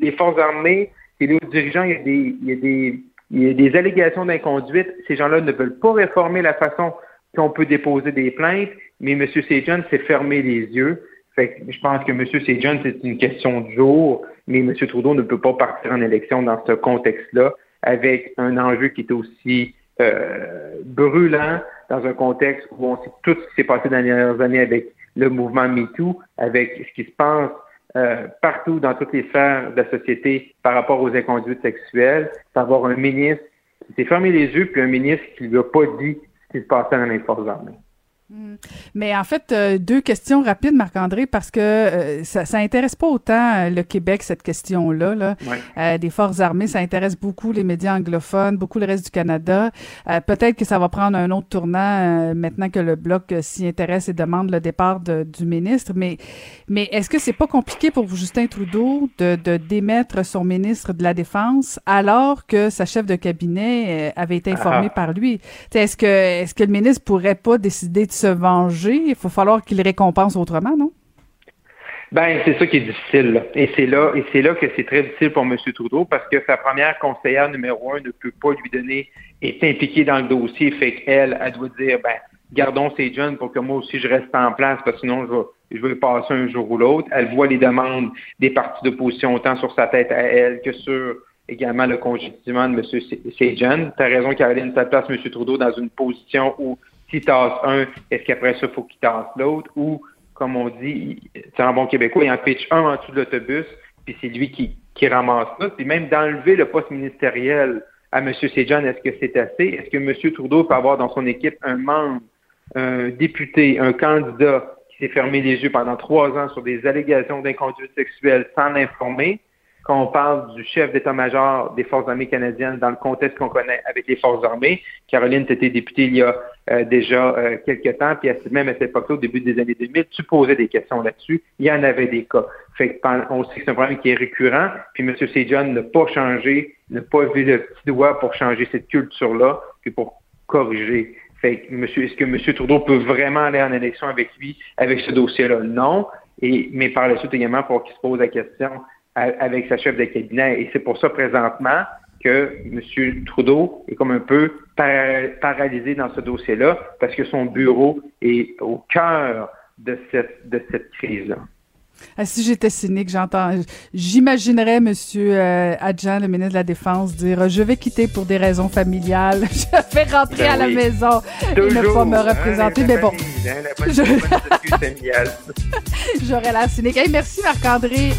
les forces armées et les dirigeants, il y a des, il y a des, il y a des allégations d'inconduite. Ces gens-là ne veulent pas réformer la façon qu'on peut déposer des plaintes, mais M. Sejan s'est fermé les yeux. Fait je pense que M. Sejan, c'est une question de jour, mais M. Trudeau ne peut pas partir en élection dans ce contexte-là avec un enjeu qui est aussi euh, brûlant dans un contexte où on sait tout ce qui s'est passé dans les dernières années avec le mouvement MeToo, avec ce qui se passe euh, partout dans toutes les sphères de la société par rapport aux inconduites sexuelles, d'avoir un ministre qui s'est fermé les yeux, puis un ministre qui ne lui a pas dit ce qui se passait dans les forces armées. Mm. Mais en fait, euh, deux questions rapides, Marc-André, parce que euh, ça, ça intéresse pas autant euh, le Québec, cette question-là. Là. des forces armées, ça intéresse beaucoup les médias anglophones, beaucoup le reste du Canada. Peut-être que ça va prendre un autre tournant maintenant que le Bloc s'y intéresse et demande le départ du ministre. Mais, mais est-ce que c'est pas compliqué pour Justin Trudeau de, de démettre son ministre de la Défense alors que sa chef de cabinet avait été informée ah. par lui? Est-ce que, est-ce que le ministre pourrait pas décider de se venger, il faut falloir qu'il récompense autrement, non? Ben, c'est ça qui est difficile. Et c'est là, et c'est là que c'est très difficile pour M. Trudeau parce que sa première conseillère numéro un ne peut pas lui donner, est impliquée dans le dossier, fait qu'elle, elle doit dire, ben, gardons ces jeunes pour que moi aussi je reste en place parce que sinon je vais, je passer un jour ou l'autre. Elle voit les demandes des partis d'opposition autant sur sa tête à elle que sur également le congédiement de M. Sejan. Tu as raison, Caroline, ça place M. Trudeau dans une position où s'il tasse un, est-ce qu'après ça, il faut qu'il tasse l'autre? Ou, comme on dit, c'est un bon québécois, il en pitch un en dessous de l'autobus, puis c'est lui qui, qui ramasse ça. Puis même d'enlever le poste ministériel à M. Sejan, est-ce que c'est assez? Est-ce que M. Trudeau peut avoir dans son équipe un membre, un député, un candidat qui s'est fermé les yeux pendant trois ans sur des allégations d'inconduite sexuelle sans l'informer? Quand on parle du chef d'état-major des Forces armées canadiennes dans le contexte qu'on connaît avec les Forces armées. Caroline, tu étais députée il y a euh, déjà euh, quelques temps, puis même à cette époque-là, au début des années 2000, tu posais des questions là-dessus. Il y en avait des cas. Fait on sait que c'est un problème qui est récurrent, puis M. Sejan n'a pas changé, n'a pas vu le petit doigt pour changer cette culture-là, puis pour corriger. Fait monsieur, est-ce que M. Trudeau peut vraiment aller en élection avec lui, avec ce dossier-là? Non. Et, mais par la suite également, pour qu'il se pose la question, avec sa chef de cabinet. Et c'est pour ça présentement que M. Trudeau est comme un peu paralysé dans ce dossier-là parce que son bureau est au cœur de cette, de cette crise-là. Ah, si j'étais cynique, j'entends, j'imaginerais M. Euh, Adjan, le ministre de la Défense, dire je vais quitter pour des raisons familiales, je vais rentrer ben à la maison et ne pas me hein, représenter. mais bon, j'aurais la cynique. merci Marc-André.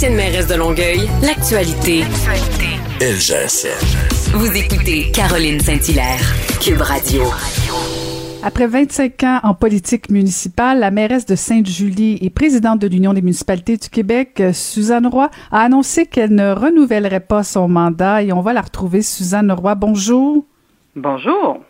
Ancienne mairesse de Longueuil, l'actualité. LGSN. Vous écoutez Caroline Saint-Hilaire, Cube Radio. Après 25 ans en politique municipale, la mairesse de Sainte-Julie et présidente de l'Union des municipalités du Québec, Suzanne Roy, a annoncé qu'elle ne renouvellerait pas son mandat et on va la retrouver. Suzanne Roy, bonjour. Bonjour.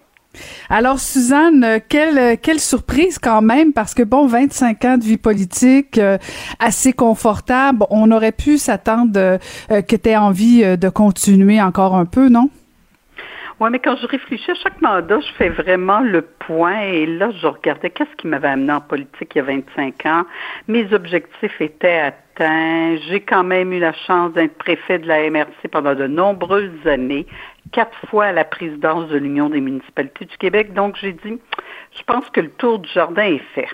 Alors, Suzanne, euh, quelle, euh, surprise quand même, parce que, bon, 25 ans de vie politique, euh, assez confortable, on aurait pu s'attendre que tu aies envie de continuer encore un peu, non? Oui, mais quand je réfléchis à chaque mandat, je fais vraiment le point et là, je regardais qu'est-ce qui m'avait amené en politique il y a 25 ans. Mes objectifs étaient atteints. J'ai quand même eu la chance d'être préfet de la MRC pendant de nombreuses années, quatre fois à la présidence de l'Union des municipalités du Québec. Donc, j'ai dit, je pense que le tour du jardin est fait.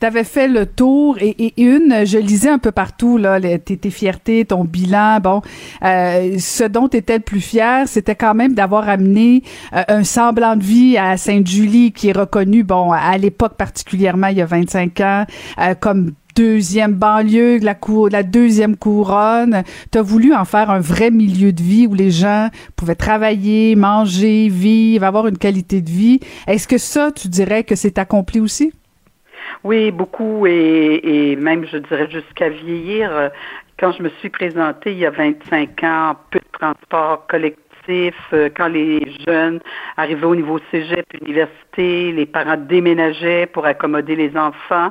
T'avais fait le tour et, une, je lisais un peu partout là, tes, tes fiertés, ton bilan. Bon, euh, ce dont tu étais le plus fier, c'était quand même d'avoir amené euh, un semblant de vie à Sainte-Julie, qui est reconnu, bon, à l'époque particulièrement, il y a 25 ans, euh, comme deuxième banlieue, la, cour, la deuxième couronne. Tu as voulu en faire un vrai milieu de vie où les gens pouvaient travailler, manger, vivre, avoir une qualité de vie. Est-ce que ça, tu dirais que c'est accompli aussi? Oui, beaucoup et, même, je dirais, jusqu'à vieillir. Quand je me suis présentée il y a 25 ans, peu de transport collectif, euh, quand les jeunes arrivaient au niveau cégep, université, les parents déménageaient pour accommoder les enfants.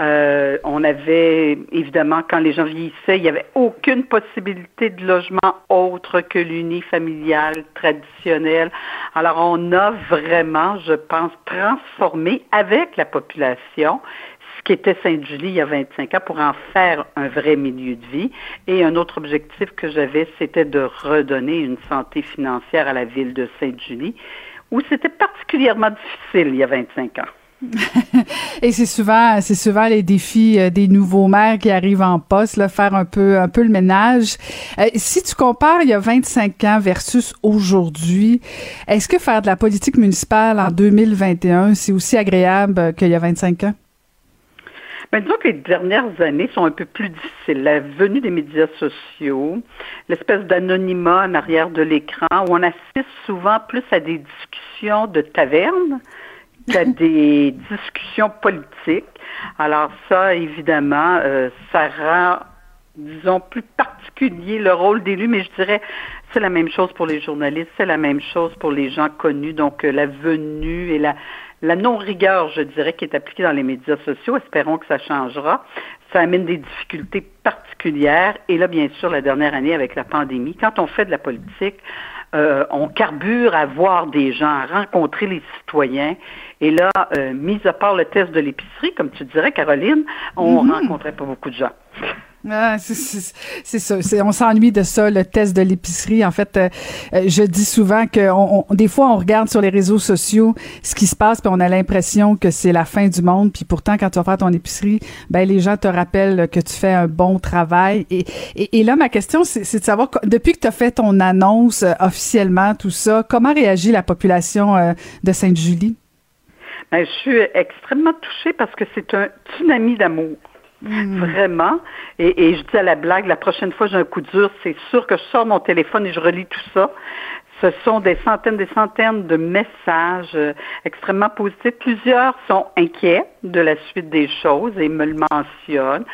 Euh, on avait, évidemment, quand les gens vieillissaient, il n'y avait aucune possibilité de logement autre que l'unifamilial traditionnel. Alors, on a vraiment, je pense, transformé avec la population qui était Sainte-Julie il y a 25 ans pour en faire un vrai milieu de vie. Et un autre objectif que j'avais, c'était de redonner une santé financière à la ville de Sainte-Julie, où c'était particulièrement difficile il y a 25 ans. Et c'est souvent, c'est souvent les défis euh, des nouveaux maires qui arrivent en poste, là, faire un peu, un peu le ménage. Euh, si tu compares il y a 25 ans versus aujourd'hui, est-ce que faire de la politique municipale en 2021, c'est aussi agréable qu'il y a 25 ans? Ben, disons que les dernières années sont un peu plus difficiles. La venue des médias sociaux, l'espèce d'anonymat en arrière de l'écran, où on assiste souvent plus à des discussions de taverne qu'à des discussions politiques. Alors ça, évidemment, euh, ça rend, disons, plus particulier le rôle d'élu, mais je dirais, c'est la même chose pour les journalistes, c'est la même chose pour les gens connus. Donc, euh, la venue et la, la non-rigueur, je dirais, qui est appliquée dans les médias sociaux, espérons que ça changera. Ça amène des difficultés particulières. Et là, bien sûr, la dernière année avec la pandémie, quand on fait de la politique, euh, on carbure à voir des gens, à rencontrer les citoyens. Et là, euh, mis à part le test de l'épicerie, comme tu dirais, Caroline, on mm-hmm. rencontrait pas beaucoup de gens. Ah, c'est ça. On s'ennuie de ça, le test de l'épicerie. En fait, euh, euh, je dis souvent que on, des fois, on regarde sur les réseaux sociaux ce qui se passe, puis on a l'impression que c'est la fin du monde. Puis pourtant, quand tu vas faire ton épicerie, ben les gens te rappellent que tu fais un bon travail. Et, et, là, ma question, c'est de savoir, depuis que tu as fait ton annonce euh, officiellement, tout ça, comment réagit la population de Sainte-Julie? Ben, je suis extrêmement touchée parce que c'est un tsunami d'amour. Mm. Vraiment. Et, je dis à la blague, la prochaine fois j'ai un coup dur, c'est sûr que je sors mon téléphone et je relis tout ça. Ce sont des centaines, des centaines de messages euh, extrêmement positifs. Plusieurs sont inquiets de la suite des choses et me le mentionnent.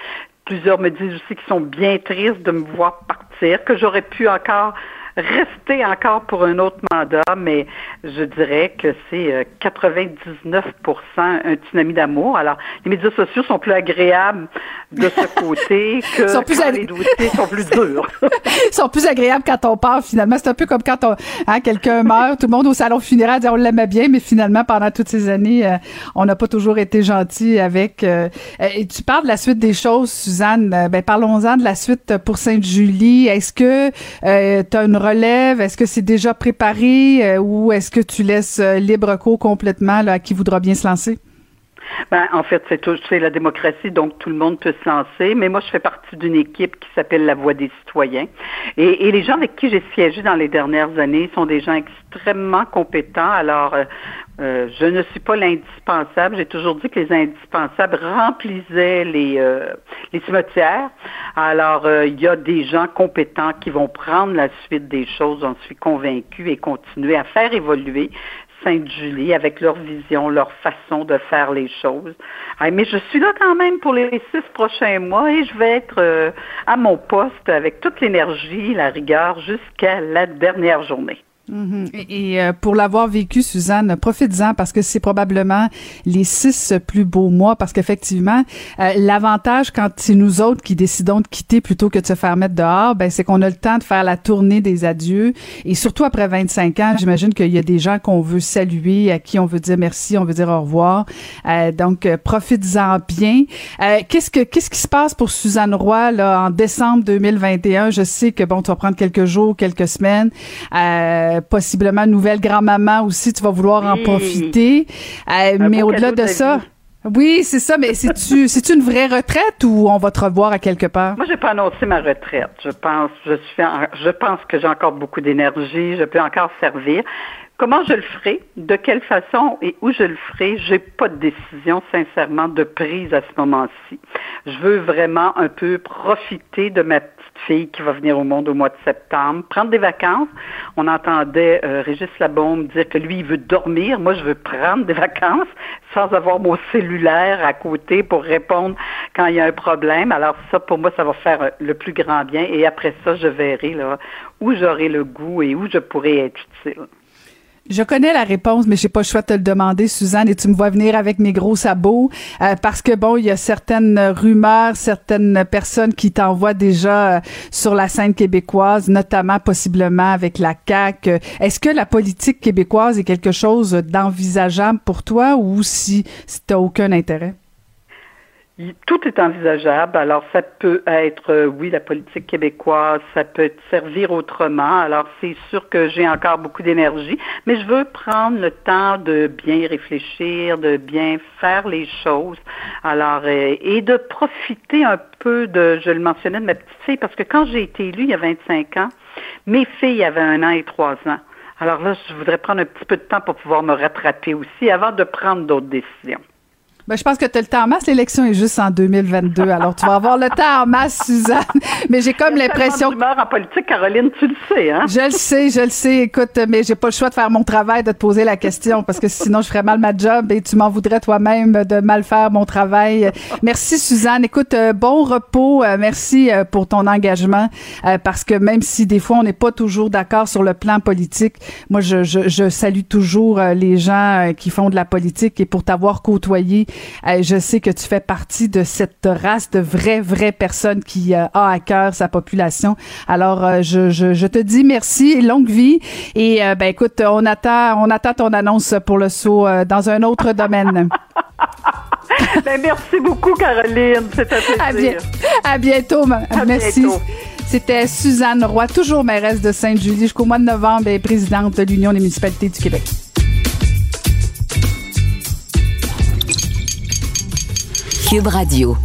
Plusieurs me disent aussi qu'ils sont bien tristes de me voir partir, que j'aurais pu encore rester encore pour un autre mandat, mais je dirais que c'est 99% euh, un tsunami d'amour. Alors, les médias sociaux sont plus agréables de ce côté que sont plus les dossiers sont plus durs. Ils sont plus agréables quand on part, finalement. C'est un peu comme quand on, hein, quelqu'un meurt, tout le monde au salon funéraire dit on l'aimait bien, mais finalement, pendant toutes ces années, euh, on n'a pas toujours été gentil avec. Euh, et tu parles de la suite des choses, Suzanne. Ben, parlons-en de la suite pour Sainte-Julie. Est-ce que tu as une relève? Est-ce que c'est déjà préparé euh, ou est-ce que tu laisses euh, libre cours complètement à qui voudra bien se lancer? Ben, en fait, c'est, la démocratie, donc tout le monde peut se lancer. Mais moi, je fais partie d'une équipe qui s'appelle la Voix des citoyens. Et, les gens avec qui j'ai siégé dans les dernières années sont des gens extrêmement compétents. Alors, euh, euh, je ne suis pas l'indispensable. J'ai toujours dit que les indispensables remplissaient les, euh, les cimetières. Alors, il y a des gens compétents qui vont prendre la suite des choses, j'en suis convaincue, et continuer à faire évoluer Sainte-Julie avec leur vision, leur façon de faire les choses. mais je suis là quand même pour les six prochains mois et je vais être euh, à mon poste avec toute l'énergie, la rigueur jusqu'à la dernière journée. Mhm. Et, euh, pour l'avoir vécu, Suzanne, profites-en parce que c'est probablement les six plus beaux mois parce qu'effectivement, euh, l'avantage quand c'est nous autres qui décidons de quitter plutôt que de se faire mettre dehors, ben c'est qu'on a le temps de faire la tournée des adieux et surtout après 25 ans, j'imagine qu'il y a des gens qu'on veut saluer, à qui on veut dire merci, on veut dire au revoir. Euh, donc profites-en bien. qu'est-ce que qu'est-ce qui se passe pour Suzanne Roy là en décembre 2021 Je sais que bon, tu vas prendre quelques jours, quelques semaines. Euh, euh, possiblement nouvelle grand-maman aussi, tu vas vouloir en profiter. Euh, mais au-delà de ça, oui, c'est ça, mais c'est-tu c'est une vraie retraite ou on va te revoir à quelque part? Moi, j'ai pas annoncé ma retraite. Je pense, je suis, je pense que j'ai encore beaucoup d'énergie. Je peux encore servir. Comment je le ferai, de quelle façon et où je le ferai, j'ai pas de décision sincèrement de prise à ce moment-ci. Je veux vraiment un peu profiter de ma fille qui va venir au monde au mois de septembre, prendre des vacances. On entendait euh, Régis Labombe dire que lui il veut dormir, moi je veux prendre des vacances sans avoir mon cellulaire à côté pour répondre quand il y a un problème. Alors ça pour moi ça va faire euh, le plus grand bien et après ça je verrai là où j'aurai le goût et où je pourrai être utile. Je connais la réponse, mais j'ai pas le choix de te le demander, Suzanne, et tu me vois venir avec mes gros sabots, euh, parce que bon, il y a certaines rumeurs, certaines personnes qui t'envoient déjà euh, sur la scène québécoise, notamment possiblement avec la CAC. Est-ce que la politique québécoise est quelque chose d'envisageable pour toi ou si, si t'as aucun intérêt? Tout est envisageable. Alors, ça peut être, euh, oui, la politique québécoise, ça peut servir autrement. Alors, c'est sûr que j'ai encore beaucoup d'énergie, mais je veux prendre le temps de bien réfléchir, de bien faire les choses. Alors, euh, et de profiter un peu de, je le mentionnais, de ma petite fille, parce que quand j'ai été élue il y a 25 ans, mes filles avaient un an et trois ans. Alors là, je voudrais prendre un petit peu de temps pour pouvoir me rattraper aussi avant de prendre d'autres décisions. Ben, je pense que tu as le temps en masse. L'élection est juste en 2022. Alors, tu vas avoir le temps en masse, Suzanne. Mais j'ai comme l'impression. que. en politique, Caroline, tu le sais, hein? Je le sais, je le sais. Écoute, mais j'ai pas le choix de faire mon travail, de te poser la question, parce que sinon, je ferais mal ma job et tu m'en voudrais toi-même de mal faire mon travail. Merci, Suzanne. Écoute, euh, bon repos. Euh, merci euh, pour ton engagement, parce que même si des fois, on n'est pas toujours d'accord sur le plan politique, moi, je, je, je salue toujours les gens qui font de la politique et pour t'avoir côtoyé, je sais que tu fais partie de cette race de vraies, vraies personnes qui euh, a à cœur sa population. Alors, euh, je, je, je, te dis merci, longue vie. Et euh, ben écoute, on attend, on attend ton annonce pour le saut dans un autre domaine. ben, merci beaucoup, Caroline. C'était un plaisir. À, bientôt. merci. C'était Suzanne Roy, toujours mairesse de Sainte-Julie jusqu'au mois de novembre et présidente de l'Union des municipalités du Québec. Radio.